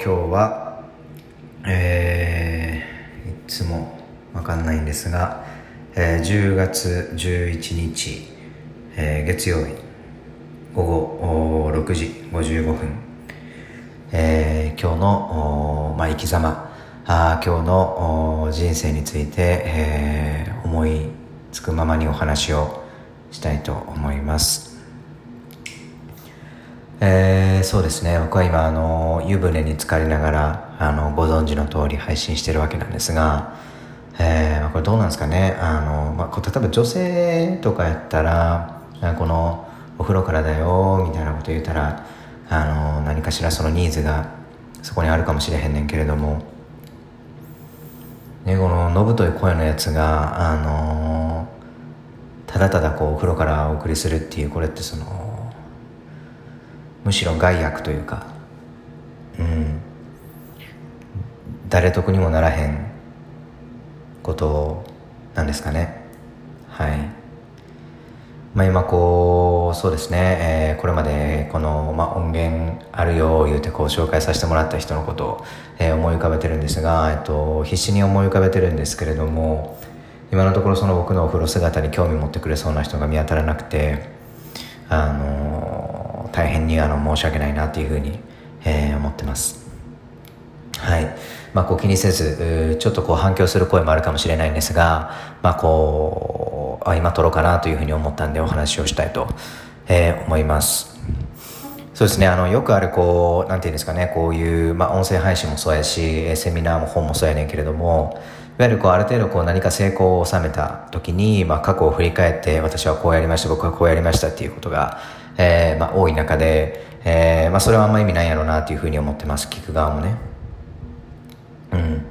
今日はえー、いつもわかんないんですが、えー、10月11日、えー、月曜日午後6時55分、えー、今日のまあ、生き様あ今日の人生について、えー、思いつくままにお話をしたいと思います。えー、そうですね。僕は今あの湯船に浸かりながらあのご存知の通り配信してるわけなんですが、えー、これどうなんですかね。あの、まあ、例えば女性とかやったらこのお風呂からだよみたいなこと言うたらあの何かしらそのニーズがそこにあるかもしれへんねんけれども、ね、こののぶという声のやつがあのただただこうお風呂からお送りするっていうこれってそのむしろ害悪というかうん誰得にもならへんことなんですかね。はい。まあ今こうそうですね、えー、これまでこの、まあ、音源あるよ言うてこう紹介させてもらった人のことを、えー、思い浮かべてるんですが、えっと、必死に思い浮かべてるんですけれども今のところその僕のお風呂姿に興味持ってくれそうな人が見当たらなくてあの大変にあの申し訳ないなというふうに、えー、思ってます。はい。まあ、こう気にせず、ちょっとこう反響する声もあるかもしれないんですが、まあ、こう、あ、今撮ろうかなというふうに思ったんでお話をしたいと、えー、思います。そうですね、あの、よくあるこう、なんていうんですかね、こういう、まあ、音声配信もそうやし、セミナーも本もそうやねんけれども、いわゆるこう、ある程度こう、何か成功を収めた時に、まあ、過去を振り返って、私はこうやりました、僕はこうやりましたっていうことが、えー、まあ、多い中で、えー、まあ、それはあんま意味ないやろうなというふうに思ってます。聞く側もね。うん。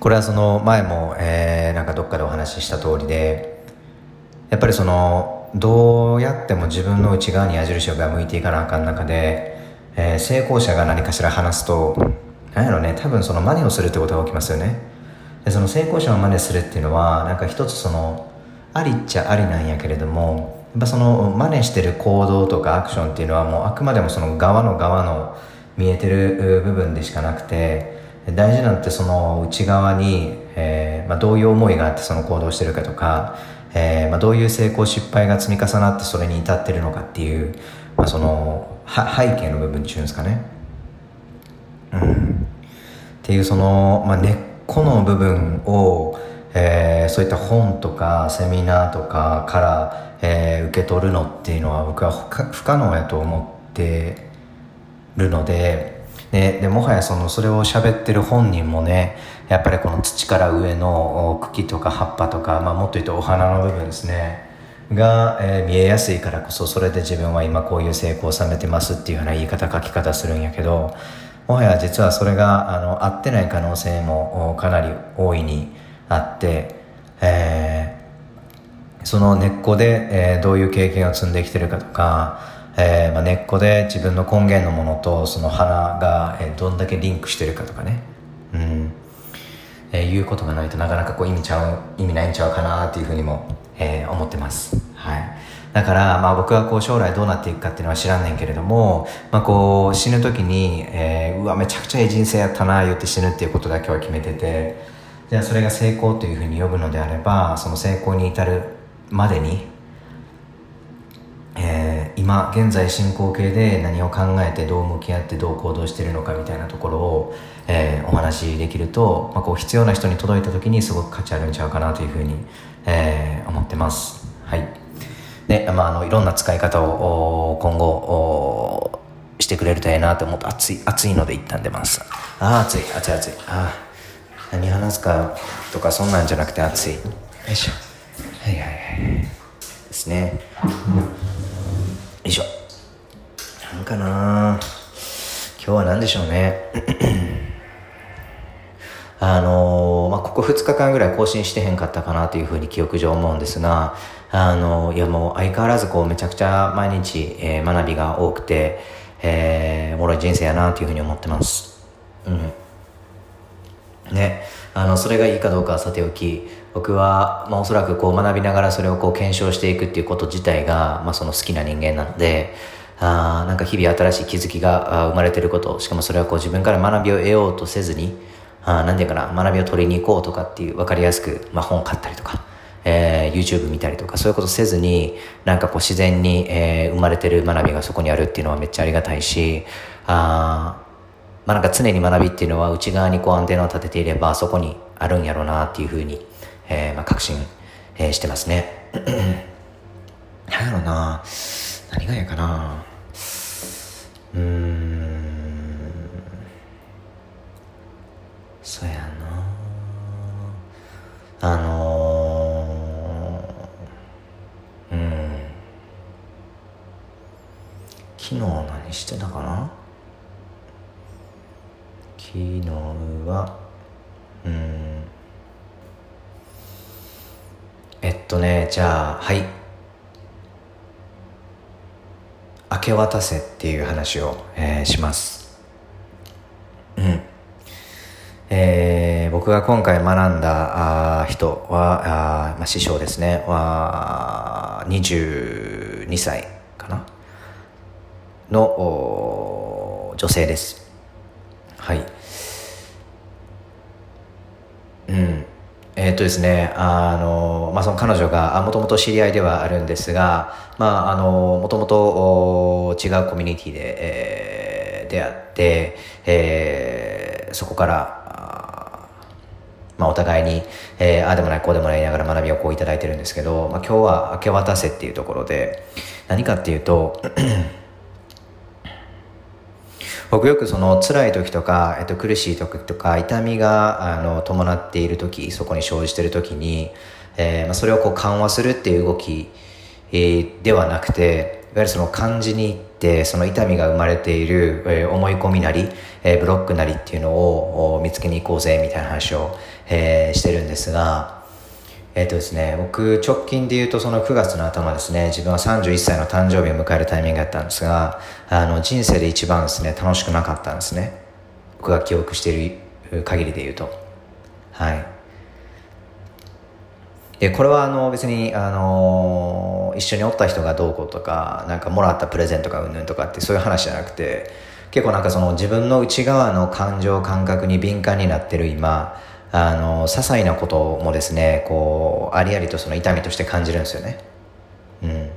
これはその前も、えー、なんかどっかでお話しした通りで、やっぱりその、どうやっても自分の内側に矢印が向いていかなあかん中で、えー、成功者が何かしら話すと、なんやろね、多分その真似をするってことが起きますよね。でその成功者を真似するっていうのは、なんか一つその、ありっちゃありなんやけれども、っぱその真似してる行動とかアクションっていうのはもうあくまでもその側の側の見えてる部分でしかなくて大事なんてその内側に、えーまあ、どういう思いがあってその行動してるかとか、えーまあ、どういう成功失敗が積み重なってそれに至ってるのかっていう、まあ、その背景の部分っていうんですかね、うん、っていうその、まあ、根っこの部分をえー、そういった本とかセミナーとかから、えー、受け取るのっていうのは僕は不可能やと思ってるのでででもはやそのそれを喋ってる本人もねやっぱりこの土から上の茎とか葉っぱとか、まあ、もっと言うとお花の部分ですねが、えー、見えやすいからこそそれで自分は今こういう成功を収めてますっていうような言い方書き方するんやけどもはや実はそれがあの合ってない可能性もかなり大いにあって、えー、その根っこで、えー、どういう経験を積んできてるかとか、えーまあ、根っこで自分の根源のものとその花が、えー、どんだけリンクしてるかとかね、うん。えー、いうことがないとなかなかこう意味ちゃう意味ないんちゃうかなっていうふうにも、えー、思ってます。はい。だから、まあ僕はこう将来どうなっていくかっていうのは知らんねんけれども、まあこう死ぬ時に、えー、うわ、めちゃくちゃいい人生やったな、言って死ぬっていうことだけは決めてて、じゃあそれが成功というふうに呼ぶのであればその成功に至るまでに、えー、今現在進行形で何を考えてどう向き合ってどう行動しているのかみたいなところを、えー、お話しできると、まあ、こう必要な人に届いた時にすごく価値あるんちゃうかなというふうに、えー、思ってます。はい。で、まあ、あのいろんな使い方を今後してくれるとええなと思って暑い暑いので一旦出ます。ああ暑い暑い暑い。ああ何話すかとかそんなんじゃなくて熱い。よいしょ。はいはいはい。ですね。よいしょ。なんかな。今日は何でしょうね。あのー、まあ、ここ2日間ぐらい更新してへんかったかなというふうに記憶上思うんですが、あのー、いやもう相変わらずこうめちゃくちゃ毎日、えー、学びが多くて、えー、おもろい人生やなというふうに思ってます。うん。ね、あのそれがいいかどうかはさておき僕は、まあ、おそらくこう学びながらそれをこう検証していくっていうこと自体が、まあ、その好きな人間なので、あなんか日々新しい気づきが生まれてることしかもそれはこう自分から学びを得ようとせずにあなんていうかな学びを取りに行こうとかっていう分かりやすく、まあ、本買ったりとか、えー、YouTube 見たりとかそういうことせずになんかこう自然に、えー、生まれてる学びがそこにあるっていうのはめっちゃありがたいしあまあなんか常に学びっていうのは内側にこうアンテナを立てていればそこにあるんやろうなっていうふうに、えーまあ、確信、えー、してますね。なんやろうな。何がいいかな。うーん。そうやな。あのー、うん。昨日何してたかな？昨日はうん。えっとねじゃあはい。明け渡せっていう話を、えー、します。うん。えー、僕が今回学んだあ人はあ、まあ、師匠ですね。は22歳かな？の女性です。はい。うん。えー、っとですね、あの、まあ、その彼女が、もともと知り合いではあるんですが、まあ、あの、もともと違うコミュニティで、えー、出会って、えー、そこから、まあ、お互いに、えー、ああでもない、こうでもないながら学びをこういただいてるんですけど、まあ、今日は明け渡せっていうところで、何かっていうと、僕よくその辛い時とか、えっと、苦しい時とか痛みがあの伴っている時そこに生じている時に、えーまあ、それをこう緩和するっていう動き、えー、ではなくていわゆるその感じに行ってその痛みが生まれている、えー、思い込みなり、えー、ブロックなりっていうのを見つけに行こうぜみたいな話を、えー、してるんですがえっ、ー、とですね、僕直近で言うとその9月の頭ですね、自分は31歳の誕生日を迎えるタイミングだったんですが、あの人生で一番ですね、楽しくなかったんですね。僕が記憶している限りで言うと。はい。で、これはあの別にあの一緒におった人がどうこうとか、なんかもらったプレゼントがうんぬんとかってそういう話じゃなくて、結構なんかその自分の内側の感情感覚に敏感になってる今、あの些細なこともですねこうありありとその痛みとして感じるんですよね。うん。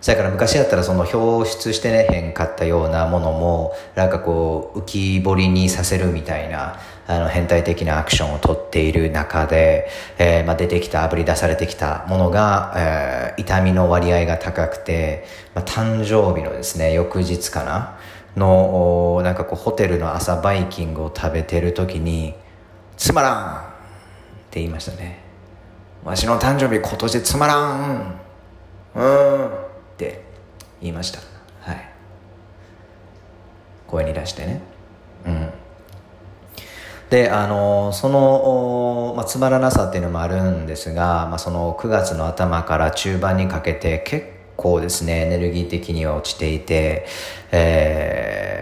それから昔だったらその表出してねへんかったようなものもなんかこう浮き彫りにさせるみたいなあの変態的なアクションをとっている中で、えーまあ、出てきたあぶり出されてきたものが、えー、痛みの割合が高くて、まあ、誕生日のですね翌日かなのなんかこうホテルの朝バイキングを食べてる時につまらんって言いましたね。わしの誕生日今年つまらん。うん。って言いました。はい。声に出してね。うん。であのその、まあ、つまらなさっていうのもあるんですが、まあ、その9月の頭から中盤にかけて結構ですねエネルギー的には落ちていて、えー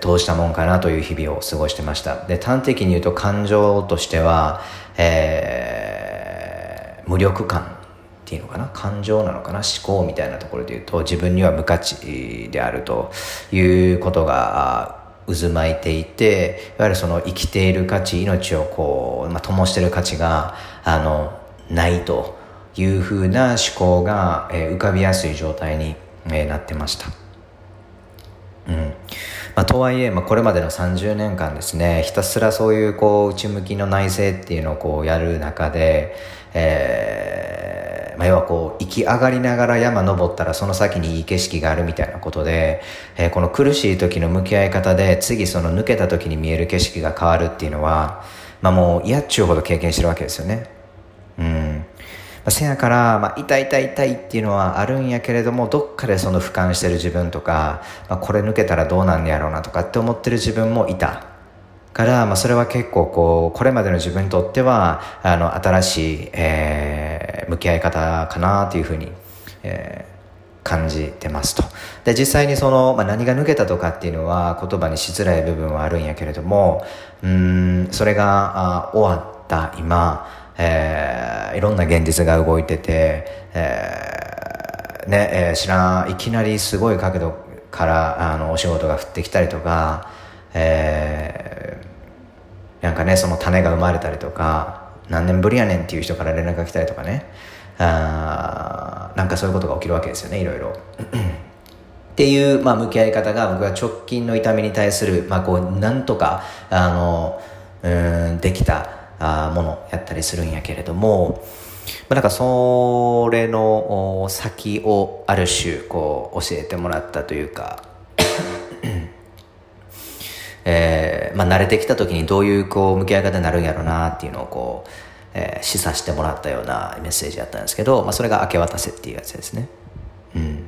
どうしたもんかなという日々を過ごしてました。で、端的に言うと感情としては、えー、無力感っていうのかな？感情なのかな？思考みたいなところで言うと自分には無価値であるということが渦巻いていていわゆるその生きている価値命をこう、まあ、灯してる価値があのないというふうな思考が、えー、浮かびやすい状態に、えー、なってました。うんまあ、とはいえ、まあ、これまでの30年間ですねひたすらそういうこう内向きの内政っていうのをこうやる中で、えーまあ、要はこう生き上がりながら山登ったらその先にいい景色があるみたいなことで、えー、この苦しい時の向き合い方で次その抜けた時に見える景色が変わるっていうのは、まあ、もう嫌っちゅうほど経験してるわけですよね。せやから、まあ、痛い痛い痛いっていうのはあるんやけれどもどっかでその俯瞰してる自分とか、まあ、これ抜けたらどうなんやろうなとかって思ってる自分もいたから、まあ、それは結構こうこれまでの自分にとってはあの新しい、えー、向き合い方かなというふうに、えー感じてますと。で、実際にその、まあ、何が抜けたとかっていうのは言葉にしづらい部分はあるんやけれども、うん、それがあ終わった今、えー、いろんな現実が動いてて、えね、えー、知らんいきなりすごい角度からあのお仕事が降ってきたりとか、えー、なんかねその種が生まれたりとか何年ぶりやねんっていう人から連絡が来たりとかねあなんかそういうことが起きるわけですよねいろいろ。っていう、まあ、向き合い方が僕は直近の痛みに対する、まあ、こうなんとかあのうんできたあものやったりするんやけれども、まあ、なんかそれの先をある種こう教えてもらったというか えーまあ、慣れてきた時にどういうこう向き合い方になるんやろうなっていうのをこう、えー、示唆してもらったようなメッセージだったんですけど、まあ、それが明け渡せっていうやつですね。うん、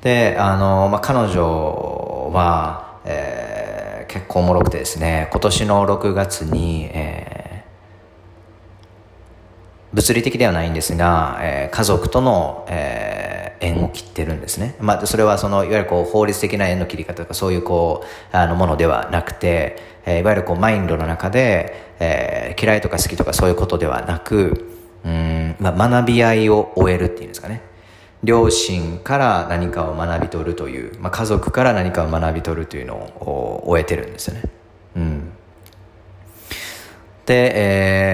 であの、まあ、彼女は、結構おもろくてですね今年の6月に、えー、物理的ではないんですが、えー、家族との、えー縁を切ってるんですね。まあ、それはその、いわゆるこう、法律的な縁の切り方とか、そういうこう、あの、ものではなくて、えー、いわゆるこう、マインドの中で、えー、嫌いとか好きとかそういうことではなく、うん、まあ、学び合いを終えるっていうんですかね。両親から何かを学び取るという、まあ、家族から何かを学び取るというのを終えてるんですよね。うん。で、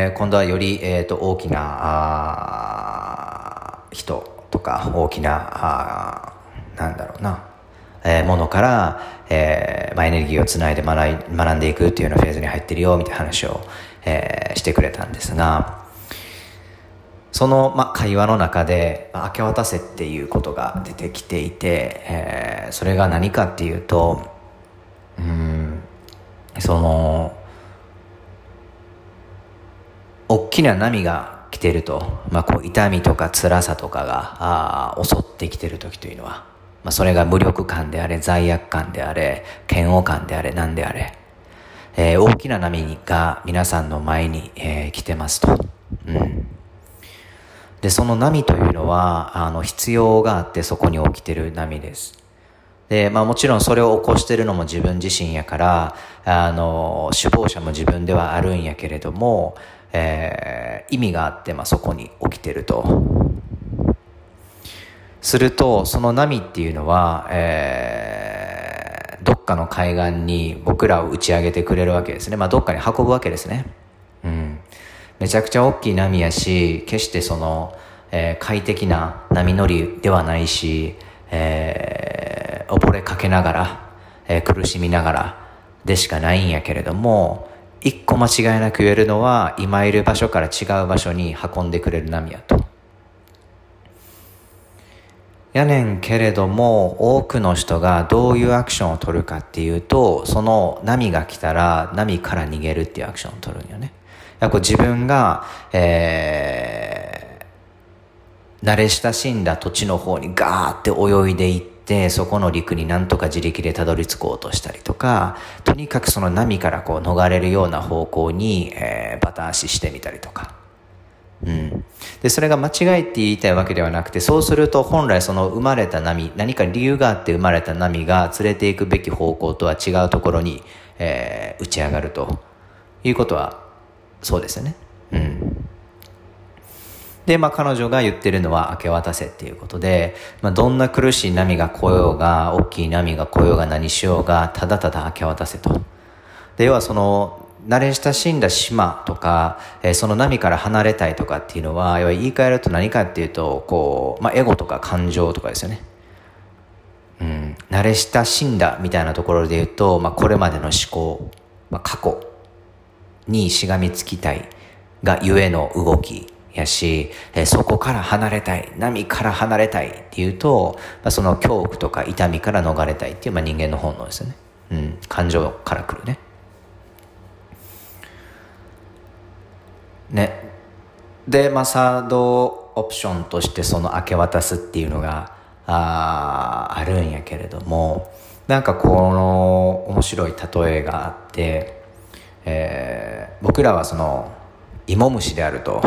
えー、今度はより、えーと、大きな人とか大きなあなんだろうな、えー、ものから、えーまあ、エネルギーをつないで学い学んでいくっていうようなフェーズに入ってるよみたいな話を、えー、してくれたんですがその、ま、会話の中で、ま、明け渡せっていうことが出てきていて、えー、それが何かっていうとうんその大きな波が来てると、まあ、こう痛みとか辛さとかがあ襲ってきてる時というのは、まあ、それが無力感であれ罪悪感であれ嫌悪感であれ何であれ、えー、大きな波が皆さんの前に、えー、来てますと、うん、でその波というのはあの必要があってそこに起きてる波ですで、まあもちろんそれを起こしてるのも自分自身やから、あの、首謀者も自分ではあるんやけれども、えー、意味があって、まあ、そこに起きてると。すると、その波っていうのは、えー、どっかの海岸に僕らを打ち上げてくれるわけですね。まあ、どっかに運ぶわけですね。めちゃくちゃ大きい波やし、決してその、えー、快適な波乗りではないし、えー、溺れかけながら、えー、苦しみながらでしかないんやけれども、一個間違いなく言えるのは今いる場所から違う場所に運んでくれる波やと。やねんけれども多くの人がどういうアクションを取るかっていうとその波が来たら波から逃げるっていうアクションを取るんよね。やっぱ自分が、えー、慣れ親しんだ土地の方にガーって泳いでいってて、そこの陸になんとか自力でたどり着こうとしたりとか、とにかくその波からこう逃れるような方向に、えー、バタ足してみたりとか。うん。で、それが間違いって言いたいわけではなくて、そうすると本来その生まれた波、何か理由があって生まれた波が連れていくべき方向とは違うところに、えー、打ち上がるということは、そうですよね。うん。で、まあ彼女が言ってるのは明け渡せっていうことで、まあどんな苦しい波が来ようが、大きい波が来ようが何しようが、ただただ明け渡せと。で、要はその、慣れ親しんだ島とか、えー、その波から離れたいとかっていうのは、要は言い換えると何かっていうと、こう、まあエゴとか感情とかですよね。うん、慣れ親しんだみたいなところで言うと、まあこれまでの思考、まあ過去にしがみつきたいがゆえの動き、やし、え、そこから離れたい、波から離れたいっていうと、まあ、その恐怖とか痛みから逃れたいっていう、まあ、人間の本能ですよね。うん、感情から来るね。ね。で、まあ、サードオプションとしてその明け渡すっていうのが、ああるんやけれども、なんかこの面白い例えがあって、えー、僕らはその芋虫であると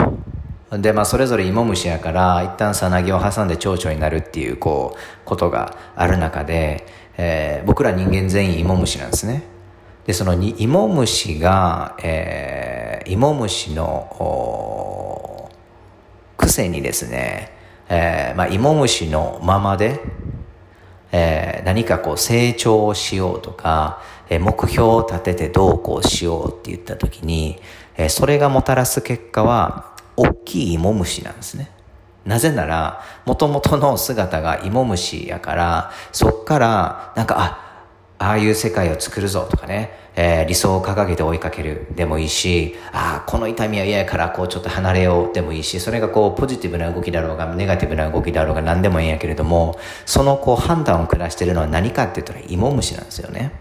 で、まあ、それぞれ芋虫やから、一旦さなぎを挟んで蝶々になるっていう、こう、ことがある中で、えー、僕ら人間全員芋虫なんですね。で、そのに芋虫が、えー、芋虫の、癖にですね、えー、まあ、芋虫のままで、えー、何かこう成長をしようとか、え、目標を立ててどうこうしようって言った時に、え、それがもたらす結果は、大きい芋虫なんですね。なぜなら、元々の姿が芋虫やから、そっから、なんか、あ、ああいう世界を作るぞとかね、えー、理想を掲げて追いかけるでもいいし、ああ、この痛みは嫌やからこうちょっと離れようでもいいし、それがこうポジティブな動きだろうが、ネガティブな動きだろうが何でもいいんやけれども、そのこう判断を下してるのは何かって言ったら芋虫なんですよね。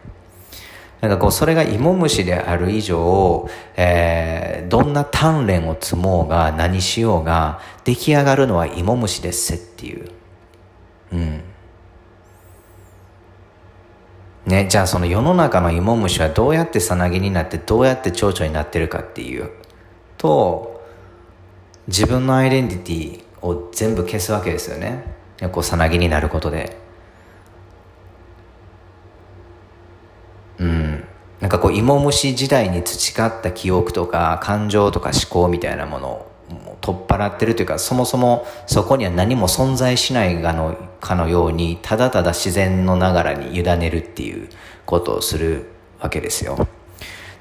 なんかこう、それが芋虫である以上、えー、どんな鍛錬を積もうが何しようが、出来上がるのは芋虫ですっていう。うん。ね、じゃあその世の中の芋虫はどうやってさなぎになってどうやって蝶々になってるかっていうと自分のアイデンティティを全部消すわけですよねこうさなぎになることでうんなんかこう芋虫時代に培った記憶とか感情とか思考みたいなものを取っ払ってるというかそもそもそこには何も存在しないがのかのようにただただ自然のながらに委ねるっていうことをするわけですよ。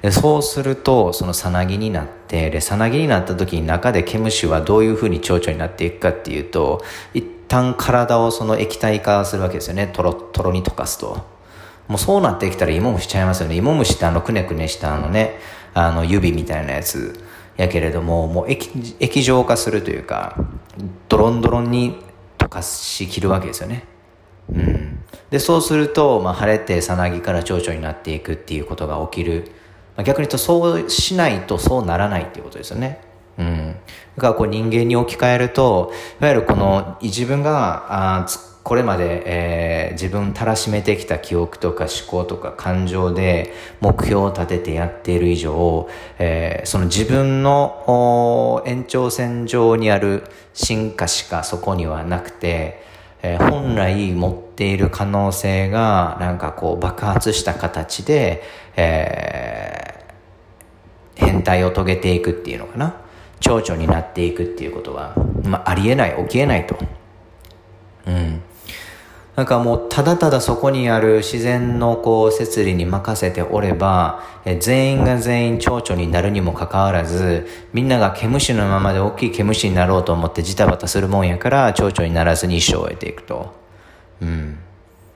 でそうするとそのさなぎになってでさなぎになった時に中で毛虫はどういうふうに蝶々になっていくかっていうと一旦体をその液体化するわけですよね。とろとろに溶かすと。もうそうなってきたら芋虫ちゃいますよね。芋虫ってあのくねくねしたあのねあの指みたいなやつ。やけれどももう液液状化するというかドロンドロンに溶かしきるわけですよね。うん。でそうすると、まあ、晴れてさなぎから蝶々になっていくっていうことが起きる、まあ、逆に言うとそうしないとそうならないっていうことですよね。うん。だからこう人間に置き換えるといわゆるこの自分があこれまで、えー、自分たらしめてきた記憶とか思考とか感情で目標を立ててやっている以上、えー、その自分の延長線上にある進化しかそこにはなくて、えー、本来持っている可能性がなんかこう爆発した形で、えー、変態を遂げていくっていうのかな蝶々になっていくっていうことは、まあ、ありえない起きえないと。うんなんかもうただただそこにある自然のこう摂理に任せておれば、え全員が全員蝶々になるにもかかわらず、みんなが毛虫のままで大きい毛虫になろうと思ってジタバタするもんやから蝶々にならずに一生を得ていくと。うん。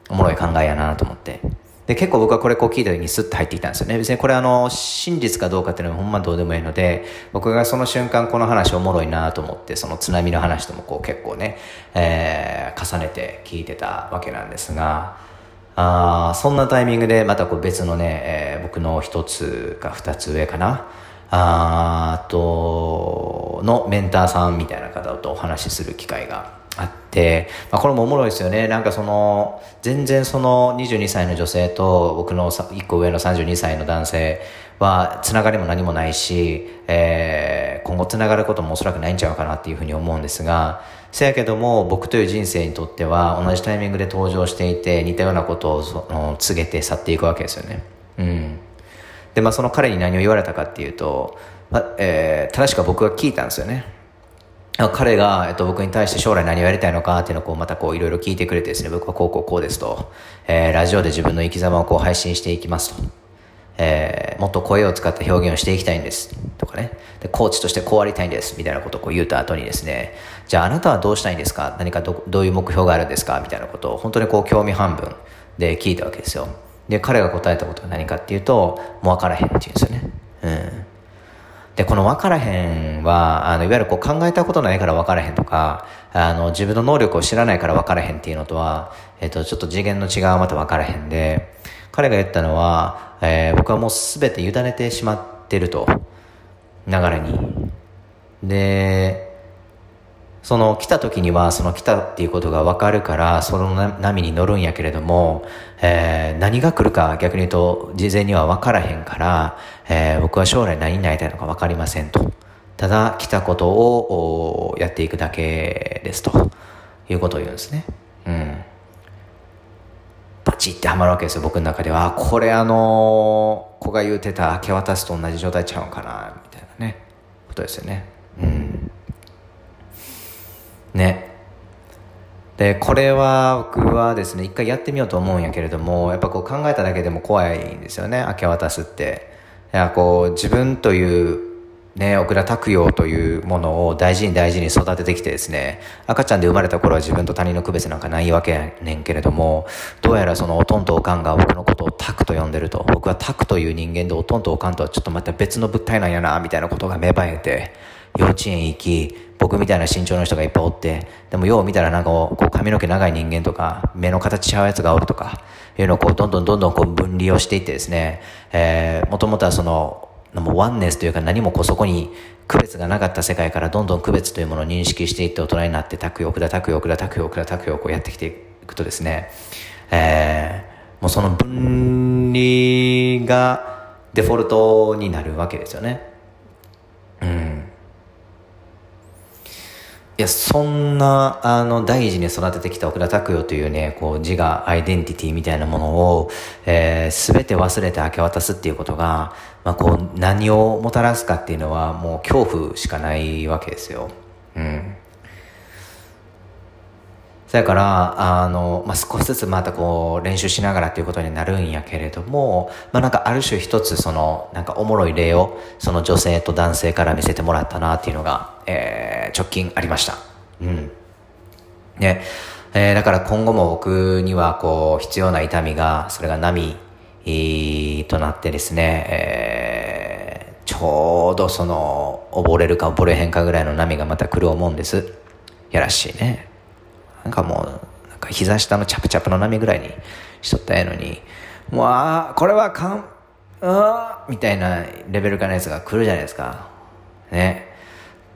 おもろい考えやなと思って。で、結構僕はこれこう聞いた時にスッと入ってきたんですよね。別にこれあの、真実かどうかっていうのはほんまどうでもいいので、僕がその瞬間この話おもろいなと思って、その津波の話ともこう結構ね、えー、重ねて聞いてたわけなんですが、あそんなタイミングでまたこう別のね、えー、僕の一つか二つ上かな、あと、のメンターさんみたいな方とお話しする機会があって、まあ、これもおもろいですよね。なんかその、全然その22歳の女性と僕の1個上の32歳の男性は、つながりも何もないし、えー、今後つながることもおそらくないんちゃうかなっていうふうに思うんですが、せやけども僕という人生にとっては同じタイミングで登場していて似たようなことをその告げて去っていくわけですよね。うん。で、まあその彼に何を言われたかっていうと、まあ、えー、正しくは僕が聞いたんですよね。彼が、えっと、僕に対して将来何をやりたいのかっていうのをこうまたこういろいろ聞いてくれてですね、僕はこうこうこうですと、えー、ラジオで自分の生き様をこう配信していきますと、えー、もっと声を使った表現をしていきたいんです、とかね、で、コーチとしてこうありたいんです、みたいなことをこう言った後にですね、じゃああなたはどうしたいんですか？何かどどういう目標があるんですか？みたいなことを本当にこう興味半分で聞いたわけですよ。で、彼が答えたことは何かっていうと、もう分からへんって言うんですよね。うん。で、この分からへんは、あの、いわゆるこう考えたことないから分からへんとか、あの、自分の能力を知らないから分からへんっていうのとは、えっ、と、ちょっと次元の違うまた分からへんで、彼が言ったのは、えー、僕はもうすべて委ねてしまってると。流れに。で、その来た時にはその来たっていうことが分かるからその波に乗るんやけれども、えー、何が来るか逆に言うと事前には分からへんから、えー、僕は将来何になりたいのか分かりませんと。ただ来たことをやっていくだけですということを言うんですね。うん。バチってはまるわけですよ、僕の中では。これあの子が言うてた明け渡すと同じ状態ちゃうんかな、みたいなね、ことですよね。ね。で、これは僕はですね、一回やってみようと思うんやけれども、やっぱこう考えただけでも怖いんですよね、明け渡すって。いや、こう、自分というね、奥田拓陽というものを大事に大事に育ててきてですね、赤ちゃんで生まれた頃は自分と他人の区別なんかないわけやねんけれども、どうやらそのおとんとおかんが僕のことをタクと呼んでると、僕はタクという人間でおとんとおかんとはちょっとまた別の物体なんやな、みたいなことが芽生えて、幼稚園行き、僕みたいな身長の人がいっぱいおって、でもよう見たらなんかこう髪の毛長い人間とか、目の形ちゃうやつがおるとか、いうのをこうどんどんどんどんこう分離をしていってですね、えー、もともとはその、もうワンネスというか何もこうそこに区別がなかった世界からどんどん区別というものを認識していって大人になって拓く奥田拓く奥田拓く奥田拓くをこうやってきていくとですね、えー、もうその分離がデフォルトになるわけですよね。うん。いや、そんな、あの、大事に育ててきた奥田拓代というね、こう、自我、アイデンティティみたいなものを、えー、すべて忘れて明け渡すっていうことが、まあ、こう、何をもたらすかっていうのは、もう恐怖しかないわけですよ。うん。そやから、あの、まあ、少しずつまたこう、練習しながらっていうことになるんやけれども、まあ、なんかある種一つその、なんかおもろい例を、その女性と男性から見せてもらったなっていうのが、えー、直近ありました。うん。ね。えー、だから今後も僕にはこう、必要な痛みが、それが波、となってですね、えー、ちょうどその、溺れるか溺れへんかぐらいの波がまた来る思うんです。やらしいね。なんかもう、なんか膝下のチャプチャプの波ぐらいにしとったやのに、もう、ああ、これはかん、あみたいなレベル感のやつが来るじゃないですか。ね。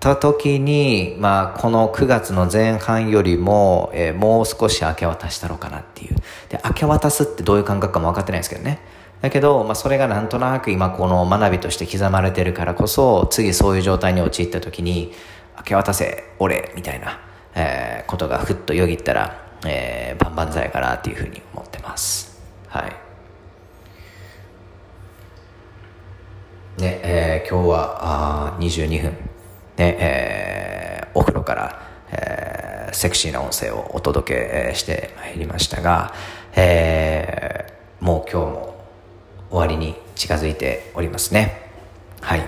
た時に、まあ、この9月の前半よりも、えー、もう少し明け渡したろうかなっていう。で、明け渡すってどういう感覚かも分かってないですけどね。だけど、まあ、それがなんとなく今この学びとして刻まれてるからこそ、次そういう状態に陥った時に、明け渡せ、俺、みたいな、えー、ことがふっとよぎったら、えー、万々歳かなっていうふうに思ってます。はい。ね、えー、今日はあ22分ね、えー、お風呂から、えー、セクシーな音声をお届けしてまいりましたが、えー、もう今日も終わりに近づいておりますね。はい。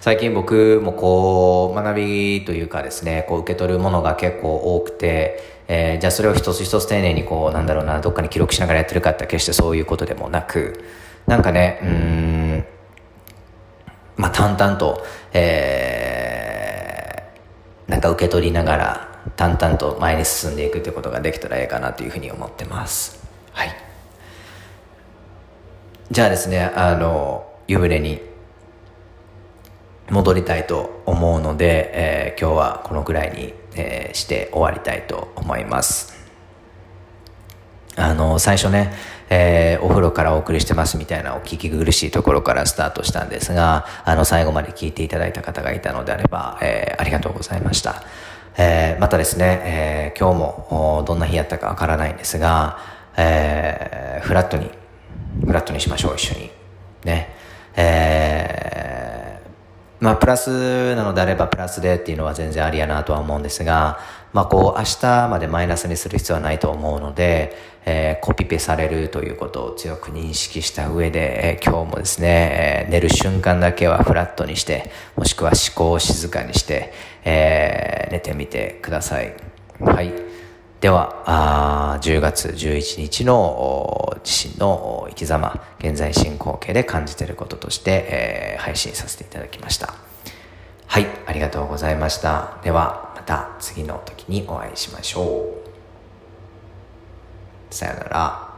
最近僕もこう、学びというかですね、こう受け取るものが結構多くて、えー、じゃあそれを一つ一つ丁寧にこう、なんだろうな、どっかに記録しながらやってるかって決してそういうことでもなく、なんかね、うん、まあ、淡々と、えー、なんか受け取りながら、淡々と前に進んでいくということができたらええかなというふうに思ってます。はい。じゃあですね、あの、湯船に戻りたいと思うので、えー、今日はこのくらいに、えー、して終わりたいと思います。あの、最初ね、えー、お風呂からお送りしてますみたいなお聞き苦しいところからスタートしたんですが、あの、最後まで聞いていただいた方がいたのであれば、えー、ありがとうございました。えー、またですね、え、今日もどんな日やったかわからないんですが、えー、フラットに、フラットにしましょう、一緒に。ね。えー、まあ、プラスなのであればプラスでっていうのは全然ありやなとは思うんですが、まあ、こう、明日までマイナスにする必要はないと思うので、えー、コピペされるということを強く認識した上で、えー、今日もですね、えー、寝る瞬間だけはフラットにして、もしくは思考を静かにして、えー、寝てみてください。はい。では、あ10月11日の自身の生き様、現在進行形で感じていることとして、えー、配信させていただきました。はい、ありがとうございました。では、また次の時にお会いしましょう。さよなら。